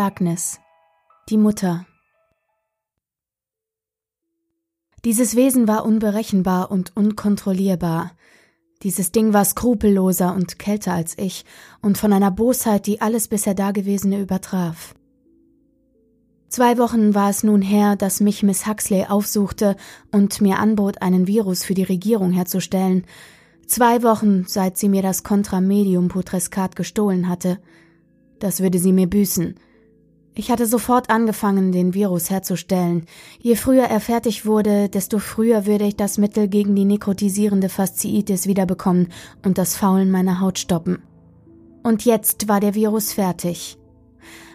Darkness. Die Mutter. Dieses Wesen war unberechenbar und unkontrollierbar. Dieses Ding war skrupelloser und kälter als ich und von einer Bosheit, die alles bisher Dagewesene übertraf. Zwei Wochen war es nun her, dass mich Miss Huxley aufsuchte und mir anbot, einen Virus für die Regierung herzustellen. Zwei Wochen, seit sie mir das Contramedium Putrescat gestohlen hatte. Das würde sie mir büßen. Ich hatte sofort angefangen, den Virus herzustellen. Je früher er fertig wurde, desto früher würde ich das Mittel gegen die nekrotisierende Fasziitis wiederbekommen und das Faulen meiner Haut stoppen. Und jetzt war der Virus fertig.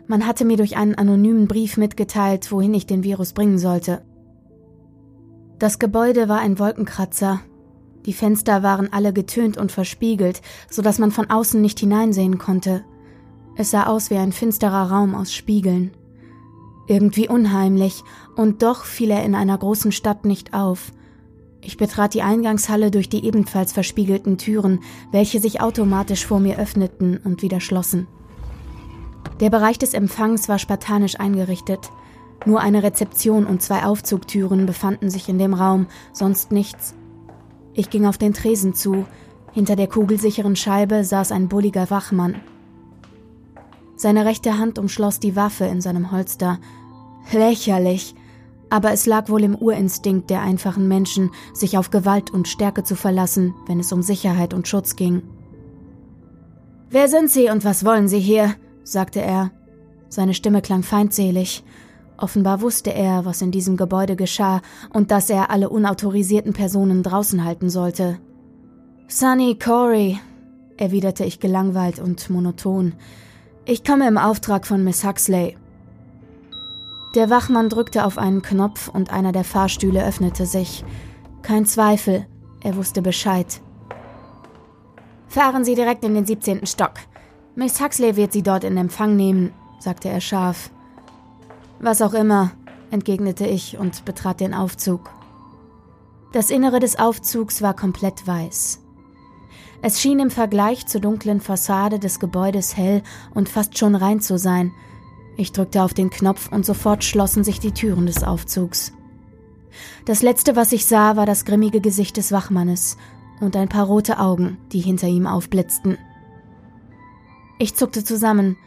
Man hatte mir durch einen anonymen Brief mitgeteilt, wohin ich den Virus bringen sollte. Das Gebäude war ein Wolkenkratzer. Die Fenster waren alle getönt und verspiegelt, so dass man von außen nicht hineinsehen konnte. Es sah aus wie ein finsterer Raum aus Spiegeln. Irgendwie unheimlich, und doch fiel er in einer großen Stadt nicht auf. Ich betrat die Eingangshalle durch die ebenfalls verspiegelten Türen, welche sich automatisch vor mir öffneten und wieder schlossen. Der Bereich des Empfangs war spartanisch eingerichtet. Nur eine Rezeption und zwei Aufzugtüren befanden sich in dem Raum, sonst nichts. Ich ging auf den Tresen zu. Hinter der kugelsicheren Scheibe saß ein bulliger Wachmann. Seine rechte Hand umschloss die Waffe in seinem Holster. Lächerlich. Aber es lag wohl im Urinstinkt der einfachen Menschen, sich auf Gewalt und Stärke zu verlassen, wenn es um Sicherheit und Schutz ging. Wer sind Sie und was wollen Sie hier? sagte er. Seine Stimme klang feindselig. Offenbar wusste er, was in diesem Gebäude geschah und dass er alle unautorisierten Personen draußen halten sollte. Sunny Corey, erwiderte ich gelangweilt und monoton. Ich komme im Auftrag von Miss Huxley. Der Wachmann drückte auf einen Knopf und einer der Fahrstühle öffnete sich. Kein Zweifel, er wusste Bescheid. Fahren Sie direkt in den 17. Stock. Miss Huxley wird Sie dort in Empfang nehmen, sagte er scharf. Was auch immer, entgegnete ich und betrat den Aufzug. Das Innere des Aufzugs war komplett weiß. Es schien im Vergleich zur dunklen Fassade des Gebäudes hell und fast schon rein zu sein. Ich drückte auf den Knopf und sofort schlossen sich die Türen des Aufzugs. Das letzte, was ich sah, war das grimmige Gesicht des Wachmannes und ein paar rote Augen, die hinter ihm aufblitzten. Ich zuckte zusammen,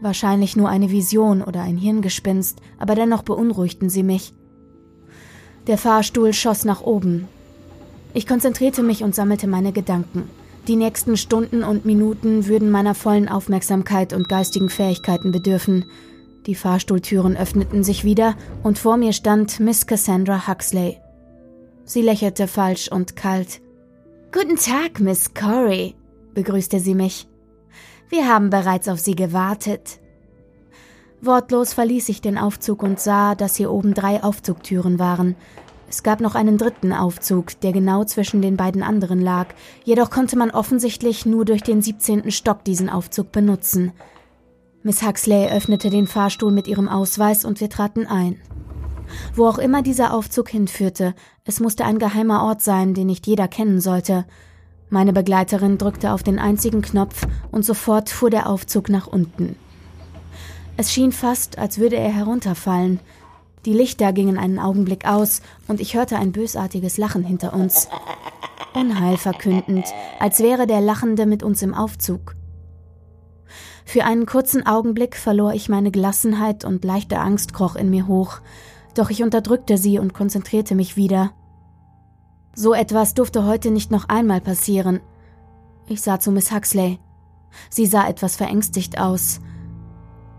wahrscheinlich nur eine Vision oder ein Hirngespinst, aber dennoch beunruhigten sie mich. Der Fahrstuhl schoss nach oben. Ich konzentrierte mich und sammelte meine Gedanken. Die nächsten Stunden und Minuten würden meiner vollen Aufmerksamkeit und geistigen Fähigkeiten bedürfen. Die Fahrstuhltüren öffneten sich wieder und vor mir stand Miss Cassandra Huxley. Sie lächelte falsch und kalt. Guten Tag, Miss Corey, begrüßte sie mich. Wir haben bereits auf Sie gewartet. Wortlos verließ ich den Aufzug und sah, dass hier oben drei Aufzugtüren waren. Es gab noch einen dritten Aufzug, der genau zwischen den beiden anderen lag, jedoch konnte man offensichtlich nur durch den 17. Stock diesen Aufzug benutzen. Miss Huxley öffnete den Fahrstuhl mit ihrem Ausweis und wir traten ein. Wo auch immer dieser Aufzug hinführte, es musste ein geheimer Ort sein, den nicht jeder kennen sollte. Meine Begleiterin drückte auf den einzigen Knopf und sofort fuhr der Aufzug nach unten. Es schien fast, als würde er herunterfallen. Die Lichter gingen einen Augenblick aus und ich hörte ein bösartiges Lachen hinter uns. Unheil verkündend, als wäre der Lachende mit uns im Aufzug. Für einen kurzen Augenblick verlor ich meine Gelassenheit und leichte Angst kroch in mir hoch, doch ich unterdrückte sie und konzentrierte mich wieder. So etwas durfte heute nicht noch einmal passieren. Ich sah zu Miss Huxley. Sie sah etwas verängstigt aus,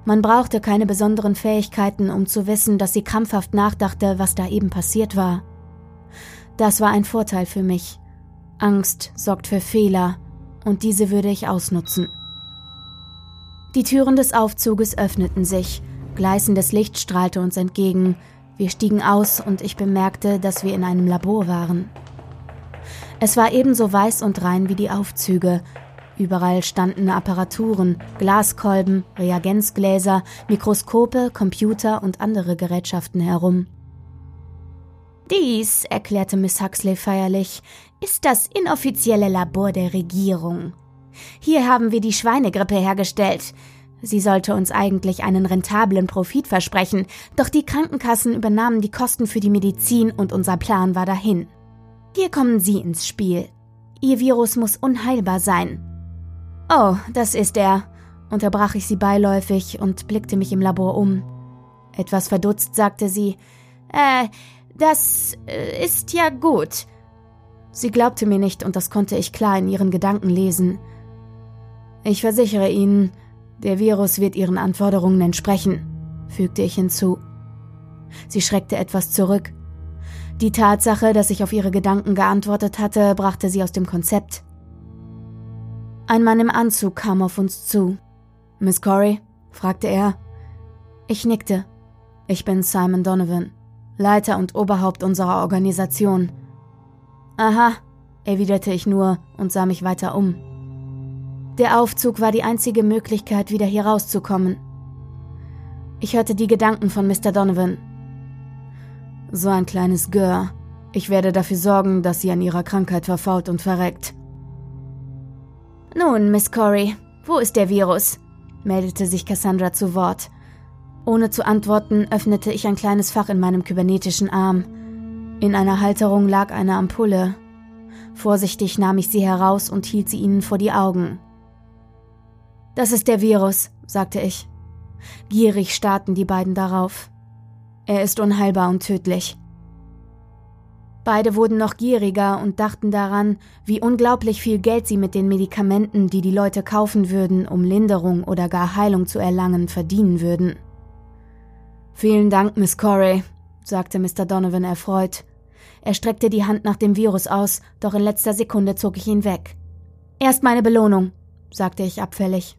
man brauchte keine besonderen Fähigkeiten, um zu wissen, dass sie krampfhaft nachdachte, was da eben passiert war. Das war ein Vorteil für mich. Angst sorgt für Fehler, und diese würde ich ausnutzen. Die Türen des Aufzuges öffneten sich, gleißendes Licht strahlte uns entgegen, wir stiegen aus und ich bemerkte, dass wir in einem Labor waren. Es war ebenso weiß und rein wie die Aufzüge, Überall standen Apparaturen, Glaskolben, Reagenzgläser, Mikroskope, Computer und andere Gerätschaften herum. Dies, erklärte Miss Huxley feierlich, ist das inoffizielle Labor der Regierung. Hier haben wir die Schweinegrippe hergestellt. Sie sollte uns eigentlich einen rentablen Profit versprechen, doch die Krankenkassen übernahmen die Kosten für die Medizin und unser Plan war dahin. Hier kommen Sie ins Spiel. Ihr Virus muss unheilbar sein. Oh, das ist er, unterbrach ich sie beiläufig und blickte mich im Labor um. Etwas verdutzt sagte sie, äh, das äh, ist ja gut. Sie glaubte mir nicht und das konnte ich klar in ihren Gedanken lesen. Ich versichere Ihnen, der Virus wird Ihren Anforderungen entsprechen, fügte ich hinzu. Sie schreckte etwas zurück. Die Tatsache, dass ich auf ihre Gedanken geantwortet hatte, brachte sie aus dem Konzept. Ein Mann im Anzug kam auf uns zu. Miss Corey? fragte er. Ich nickte. Ich bin Simon Donovan, Leiter und Oberhaupt unserer Organisation. Aha, erwiderte ich nur und sah mich weiter um. Der Aufzug war die einzige Möglichkeit, wieder hier rauszukommen. Ich hörte die Gedanken von Mr. Donovan. So ein kleines Gör. Ich werde dafür sorgen, dass sie an ihrer Krankheit verfault und verreckt. Nun, Miss Corey, wo ist der Virus? meldete sich Cassandra zu Wort. Ohne zu antworten, öffnete ich ein kleines Fach in meinem kybernetischen Arm. In einer Halterung lag eine Ampulle. Vorsichtig nahm ich sie heraus und hielt sie ihnen vor die Augen. Das ist der Virus, sagte ich. Gierig starrten die beiden darauf. Er ist unheilbar und tödlich. Beide wurden noch gieriger und dachten daran, wie unglaublich viel Geld sie mit den Medikamenten, die die Leute kaufen würden, um Linderung oder gar Heilung zu erlangen, verdienen würden. Vielen Dank, Miss Corey, sagte Mr. Donovan erfreut. Er streckte die Hand nach dem Virus aus, doch in letzter Sekunde zog ich ihn weg. Erst meine Belohnung, sagte ich abfällig.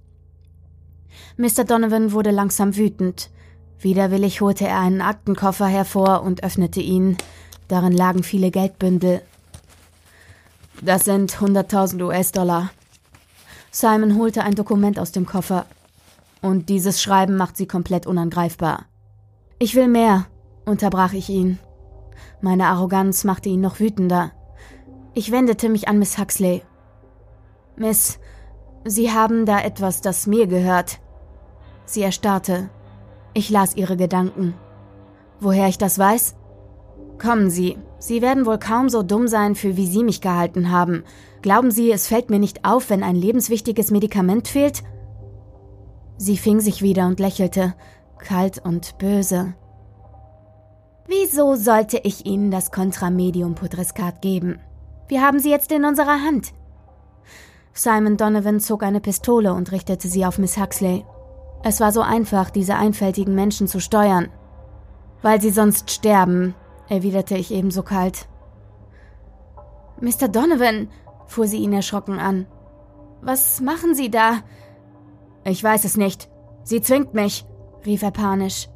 Mr. Donovan wurde langsam wütend. Widerwillig holte er einen Aktenkoffer hervor und öffnete ihn. Darin lagen viele Geldbündel. Das sind 100.000 US-Dollar. Simon holte ein Dokument aus dem Koffer. Und dieses Schreiben macht sie komplett unangreifbar. Ich will mehr, unterbrach ich ihn. Meine Arroganz machte ihn noch wütender. Ich wendete mich an Miss Huxley. Miss, Sie haben da etwas, das mir gehört. Sie erstarrte. Ich las ihre Gedanken. Woher ich das weiß? Kommen Sie, Sie werden wohl kaum so dumm sein, für wie Sie mich gehalten haben. Glauben Sie, es fällt mir nicht auf, wenn ein lebenswichtiges Medikament fehlt? Sie fing sich wieder und lächelte, kalt und böse. Wieso sollte ich Ihnen das Kontramedium Putreskat geben? Wir haben sie jetzt in unserer Hand. Simon Donovan zog eine Pistole und richtete sie auf Miss Huxley. Es war so einfach, diese einfältigen Menschen zu steuern. Weil sie sonst sterben, erwiderte ich ebenso kalt. Mr. Donovan, fuhr sie ihn erschrocken an. Was machen Sie da? Ich weiß es nicht. Sie zwingt mich, rief er panisch.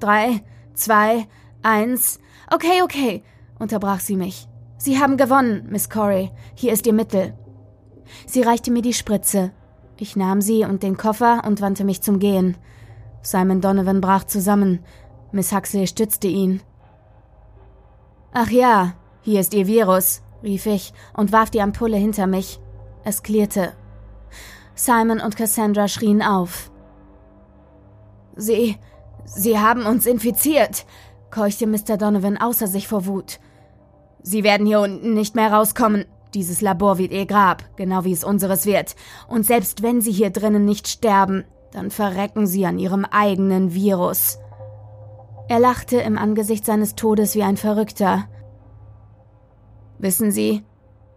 Drei, zwei, eins. Okay, okay, unterbrach sie mich. Sie haben gewonnen, Miss Corey. Hier ist Ihr Mittel. Sie reichte mir die Spritze. Ich nahm sie und den Koffer und wandte mich zum Gehen. Simon Donovan brach zusammen. Miss Huxley stützte ihn. Ach ja, hier ist Ihr Virus, rief ich und warf die Ampulle hinter mich. Es klirrte. Simon und Cassandra schrien auf. Sie, Sie haben uns infiziert, keuchte Mr. Donovan außer sich vor Wut. Sie werden hier unten nicht mehr rauskommen. Dieses Labor wird ihr Grab, genau wie es unseres wird. Und selbst wenn sie hier drinnen nicht sterben, dann verrecken sie an ihrem eigenen Virus. Er lachte im Angesicht seines Todes wie ein Verrückter. Wissen Sie,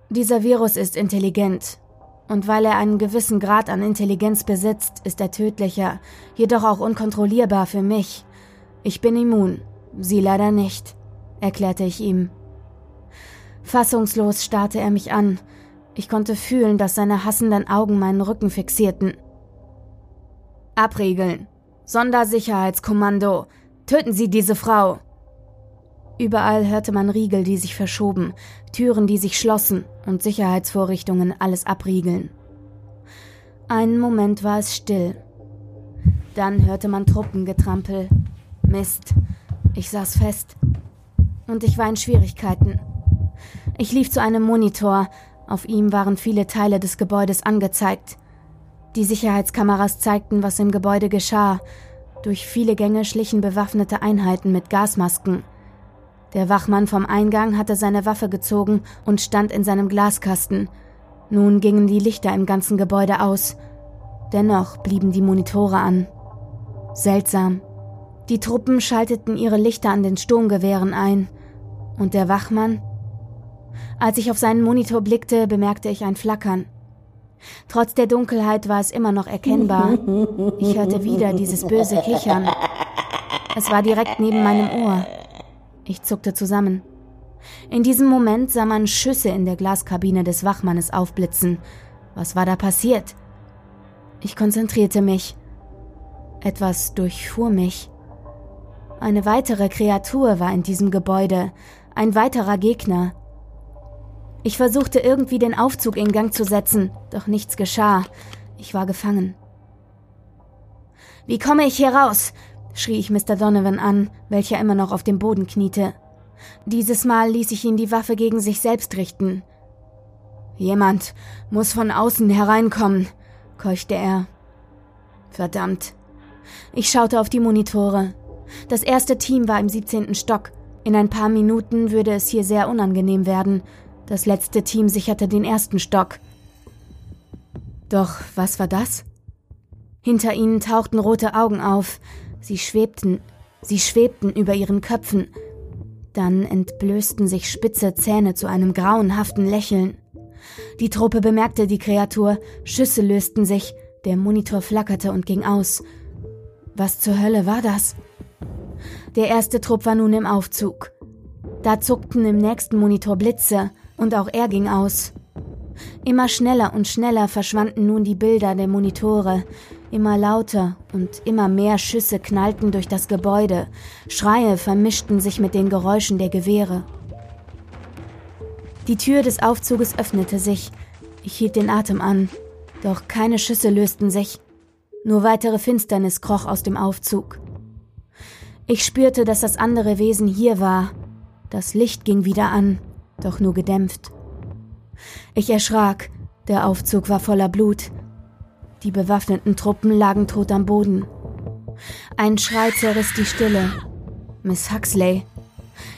dieser Virus ist intelligent. Und weil er einen gewissen Grad an Intelligenz besitzt, ist er tödlicher, jedoch auch unkontrollierbar für mich. Ich bin immun, Sie leider nicht, erklärte ich ihm. Fassungslos starrte er mich an. Ich konnte fühlen, dass seine hassenden Augen meinen Rücken fixierten. Abriegeln. Sondersicherheitskommando. Töten Sie diese Frau. Überall hörte man Riegel, die sich verschoben, Türen, die sich schlossen und Sicherheitsvorrichtungen alles abriegeln. Einen Moment war es still. Dann hörte man Truppengetrampel. Mist. Ich saß fest. Und ich war in Schwierigkeiten. Ich lief zu einem Monitor. Auf ihm waren viele Teile des Gebäudes angezeigt. Die Sicherheitskameras zeigten, was im Gebäude geschah. Durch viele Gänge schlichen bewaffnete Einheiten mit Gasmasken. Der Wachmann vom Eingang hatte seine Waffe gezogen und stand in seinem Glaskasten. Nun gingen die Lichter im ganzen Gebäude aus. Dennoch blieben die Monitore an. Seltsam. Die Truppen schalteten ihre Lichter an den Sturmgewehren ein. Und der Wachmann? Als ich auf seinen Monitor blickte, bemerkte ich ein Flackern. Trotz der Dunkelheit war es immer noch erkennbar. Ich hörte wieder dieses böse Kichern. Es war direkt neben meinem Ohr. Ich zuckte zusammen. In diesem Moment sah man Schüsse in der Glaskabine des Wachmannes aufblitzen. Was war da passiert? Ich konzentrierte mich. Etwas durchfuhr mich. Eine weitere Kreatur war in diesem Gebäude, ein weiterer Gegner. Ich versuchte irgendwie den Aufzug in Gang zu setzen, doch nichts geschah. Ich war gefangen. Wie komme ich hier raus? schrie ich Mr. Donovan an, welcher immer noch auf dem Boden kniete. Dieses Mal ließ ich ihn die Waffe gegen sich selbst richten. Jemand muss von außen hereinkommen, keuchte er. Verdammt. Ich schaute auf die Monitore. Das erste Team war im 17. Stock. In ein paar Minuten würde es hier sehr unangenehm werden. Das letzte Team sicherte den ersten Stock. Doch was war das? Hinter ihnen tauchten rote Augen auf. Sie schwebten, sie schwebten über ihren Köpfen. Dann entblößten sich spitze Zähne zu einem grauenhaften Lächeln. Die Truppe bemerkte die Kreatur, Schüsse lösten sich, der Monitor flackerte und ging aus. Was zur Hölle war das? Der erste Trupp war nun im Aufzug. Da zuckten im nächsten Monitor Blitze, und auch er ging aus. Immer schneller und schneller verschwanden nun die Bilder der Monitore, immer lauter und immer mehr Schüsse knallten durch das Gebäude, Schreie vermischten sich mit den Geräuschen der Gewehre. Die Tür des Aufzuges öffnete sich, ich hielt den Atem an, doch keine Schüsse lösten sich, nur weitere Finsternis kroch aus dem Aufzug. Ich spürte, dass das andere Wesen hier war, das Licht ging wieder an, doch nur gedämpft. Ich erschrak, der Aufzug war voller Blut. Die bewaffneten Truppen lagen tot am Boden. Ein Schrei zerriss die Stille. Miss Huxley.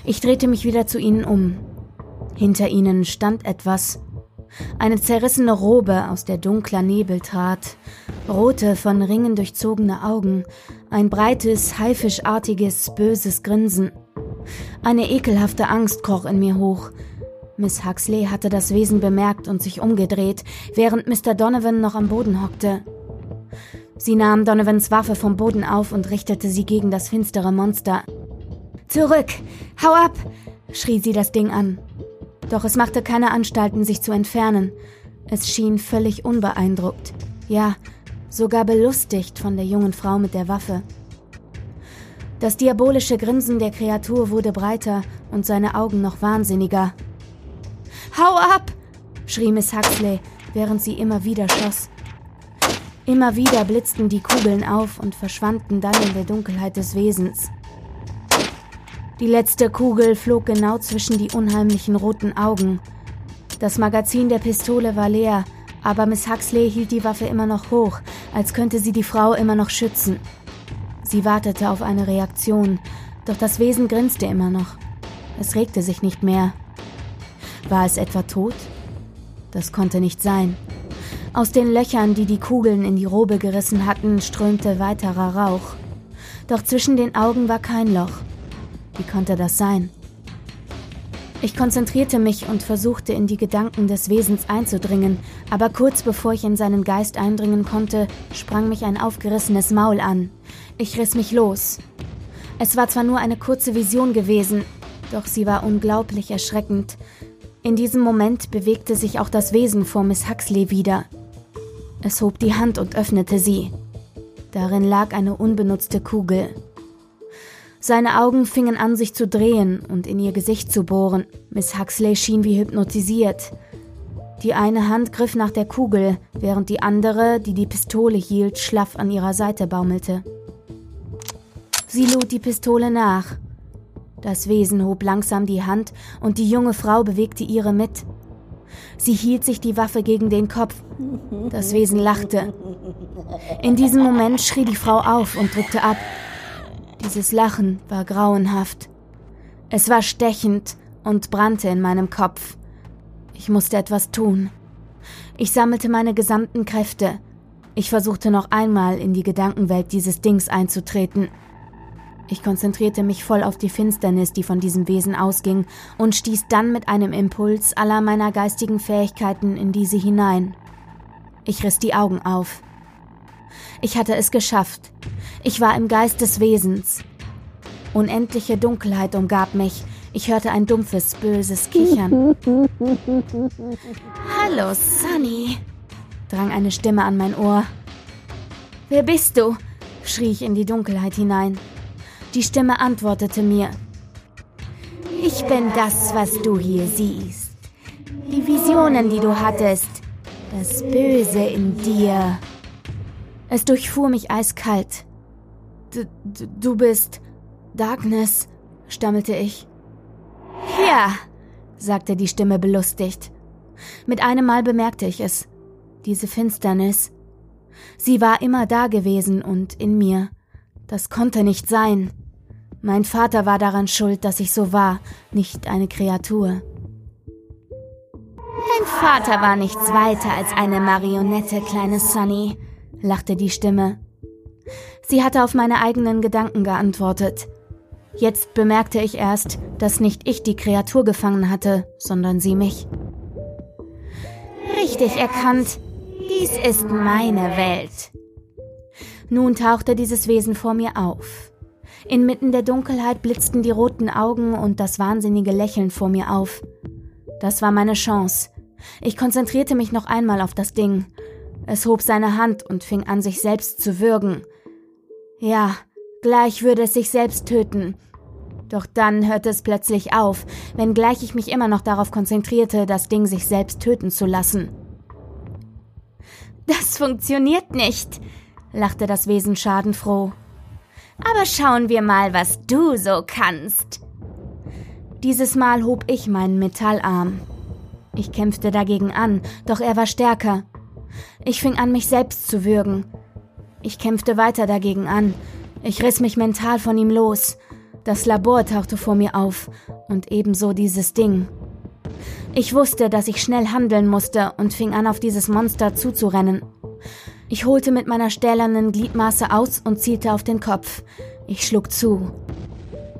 Ich drehte mich wieder zu ihnen um. Hinter ihnen stand etwas. Eine zerrissene Robe, aus der dunkler Nebel trat. Rote, von Ringen durchzogene Augen. Ein breites, haifischartiges, böses Grinsen. Eine ekelhafte Angst kroch in mir hoch. Miss Huxley hatte das Wesen bemerkt und sich umgedreht, während Mr. Donovan noch am Boden hockte. Sie nahm Donovans Waffe vom Boden auf und richtete sie gegen das finstere Monster. Zurück! Hau ab! schrie sie das Ding an. Doch es machte keine Anstalten, sich zu entfernen. Es schien völlig unbeeindruckt. Ja, sogar belustigt von der jungen Frau mit der Waffe. Das diabolische Grinsen der Kreatur wurde breiter und seine Augen noch wahnsinniger. Hau ab! schrie Miss Huxley, während sie immer wieder schoss. Immer wieder blitzten die Kugeln auf und verschwanden dann in der Dunkelheit des Wesens. Die letzte Kugel flog genau zwischen die unheimlichen roten Augen. Das Magazin der Pistole war leer, aber Miss Huxley hielt die Waffe immer noch hoch, als könnte sie die Frau immer noch schützen. Sie wartete auf eine Reaktion, doch das Wesen grinste immer noch. Es regte sich nicht mehr. War es etwa tot? Das konnte nicht sein. Aus den Löchern, die die Kugeln in die Robe gerissen hatten, strömte weiterer Rauch. Doch zwischen den Augen war kein Loch. Wie konnte das sein? Ich konzentrierte mich und versuchte in die Gedanken des Wesens einzudringen, aber kurz bevor ich in seinen Geist eindringen konnte, sprang mich ein aufgerissenes Maul an. Ich riss mich los. Es war zwar nur eine kurze Vision gewesen, doch sie war unglaublich erschreckend. In diesem Moment bewegte sich auch das Wesen vor Miss Huxley wieder. Es hob die Hand und öffnete sie. Darin lag eine unbenutzte Kugel. Seine Augen fingen an, sich zu drehen und in ihr Gesicht zu bohren. Miss Huxley schien wie hypnotisiert. Die eine Hand griff nach der Kugel, während die andere, die die Pistole hielt, schlaff an ihrer Seite baumelte. Sie lud die Pistole nach. Das Wesen hob langsam die Hand und die junge Frau bewegte ihre mit. Sie hielt sich die Waffe gegen den Kopf. Das Wesen lachte. In diesem Moment schrie die Frau auf und drückte ab. Dieses Lachen war grauenhaft. Es war stechend und brannte in meinem Kopf. Ich musste etwas tun. Ich sammelte meine gesamten Kräfte. Ich versuchte noch einmal in die Gedankenwelt dieses Dings einzutreten. Ich konzentrierte mich voll auf die Finsternis, die von diesem Wesen ausging, und stieß dann mit einem Impuls aller meiner geistigen Fähigkeiten in diese hinein. Ich riss die Augen auf. Ich hatte es geschafft. Ich war im Geist des Wesens. Unendliche Dunkelheit umgab mich. Ich hörte ein dumpfes, böses Kichern. Hallo, Sunny, drang eine Stimme an mein Ohr. Wer bist du? schrie ich in die Dunkelheit hinein. Die Stimme antwortete mir. Ich bin das, was du hier siehst. Die Visionen, die du hattest. Das Böse in dir. Es durchfuhr mich eiskalt. D du bist Darkness, stammelte ich. Ja, sagte die Stimme belustigt. Mit einem Mal bemerkte ich es. Diese Finsternis. Sie war immer da gewesen und in mir. Das konnte nicht sein. Mein Vater war daran schuld, dass ich so war, nicht eine Kreatur. Dein Vater war nichts weiter als eine Marionette, kleine Sunny, lachte die Stimme. Sie hatte auf meine eigenen Gedanken geantwortet. Jetzt bemerkte ich erst, dass nicht ich die Kreatur gefangen hatte, sondern sie mich. Richtig erkannt. Dies ist meine Welt. Nun tauchte dieses Wesen vor mir auf. Inmitten der Dunkelheit blitzten die roten Augen und das wahnsinnige Lächeln vor mir auf. Das war meine Chance. Ich konzentrierte mich noch einmal auf das Ding. Es hob seine Hand und fing an, sich selbst zu würgen. Ja, gleich würde es sich selbst töten. Doch dann hörte es plötzlich auf, wenngleich ich mich immer noch darauf konzentrierte, das Ding sich selbst töten zu lassen. Das funktioniert nicht, lachte das Wesen schadenfroh. Aber schauen wir mal, was du so kannst. Dieses Mal hob ich meinen Metallarm. Ich kämpfte dagegen an, doch er war stärker. Ich fing an, mich selbst zu würgen. Ich kämpfte weiter dagegen an. Ich riss mich mental von ihm los. Das Labor tauchte vor mir auf und ebenso dieses Ding. Ich wusste, dass ich schnell handeln musste und fing an, auf dieses Monster zuzurennen. Ich holte mit meiner stählernen Gliedmaße aus und zielte auf den Kopf. Ich schlug zu.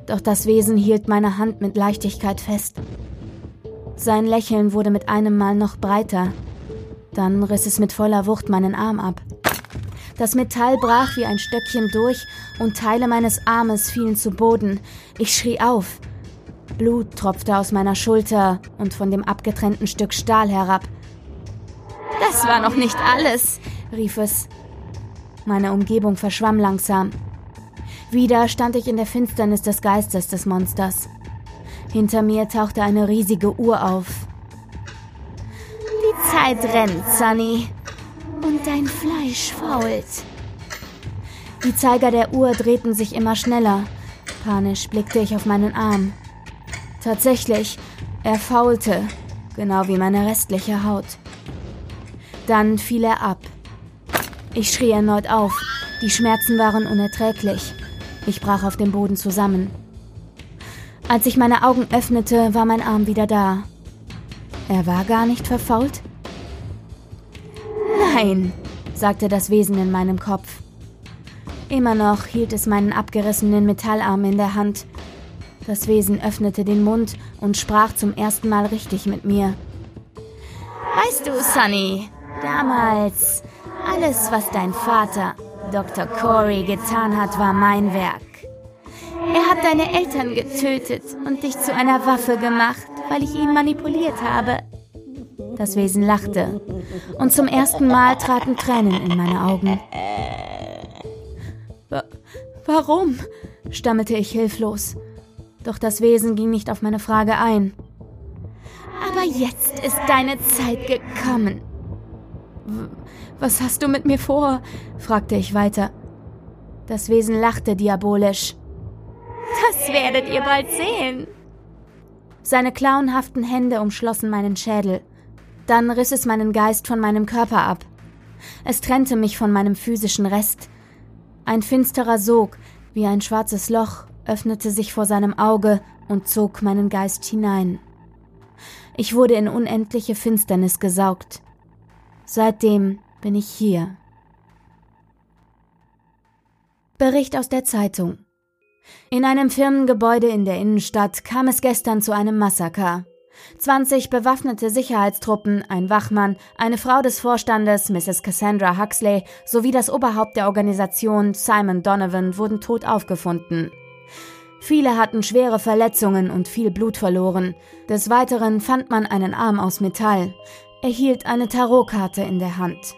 Doch das Wesen hielt meine Hand mit Leichtigkeit fest. Sein Lächeln wurde mit einem Mal noch breiter. Dann riss es mit voller Wucht meinen Arm ab. Das Metall brach wie ein Stöckchen durch und Teile meines Armes fielen zu Boden. Ich schrie auf. Blut tropfte aus meiner Schulter und von dem abgetrennten Stück Stahl herab. Das war noch nicht alles rief es. Meine Umgebung verschwamm langsam. Wieder stand ich in der Finsternis des Geistes des Monsters. Hinter mir tauchte eine riesige Uhr auf. Die Zeit rennt, Sunny. Und dein Fleisch fault. Die Zeiger der Uhr drehten sich immer schneller. Panisch blickte ich auf meinen Arm. Tatsächlich, er faulte, genau wie meine restliche Haut. Dann fiel er ab. Ich schrie erneut auf. Die Schmerzen waren unerträglich. Ich brach auf dem Boden zusammen. Als ich meine Augen öffnete, war mein Arm wieder da. Er war gar nicht verfault? Nein, sagte das Wesen in meinem Kopf. Immer noch hielt es meinen abgerissenen Metallarm in der Hand. Das Wesen öffnete den Mund und sprach zum ersten Mal richtig mit mir. Weißt du, Sunny, damals, alles, was dein Vater, Dr. Corey, getan hat, war mein Werk. Er hat deine Eltern getötet und dich zu einer Waffe gemacht, weil ich ihn manipuliert habe. Das Wesen lachte, und zum ersten Mal traten Tränen in meine Augen. Warum? stammelte ich hilflos. Doch das Wesen ging nicht auf meine Frage ein. Aber jetzt ist deine Zeit gekommen. Was hast du mit mir vor? fragte ich weiter. Das Wesen lachte diabolisch. Das werdet ihr bald sehen. Seine klauenhaften Hände umschlossen meinen Schädel. Dann riss es meinen Geist von meinem Körper ab. Es trennte mich von meinem physischen Rest. Ein finsterer Sog, wie ein schwarzes Loch, öffnete sich vor seinem Auge und zog meinen Geist hinein. Ich wurde in unendliche Finsternis gesaugt. Seitdem bin ich hier. Bericht aus der Zeitung. In einem Firmengebäude in der Innenstadt kam es gestern zu einem Massaker. 20 bewaffnete Sicherheitstruppen, ein Wachmann, eine Frau des Vorstandes, Mrs. Cassandra Huxley, sowie das Oberhaupt der Organisation, Simon Donovan, wurden tot aufgefunden. Viele hatten schwere Verletzungen und viel Blut verloren. Des Weiteren fand man einen Arm aus Metall. Er hielt eine Tarotkarte in der Hand.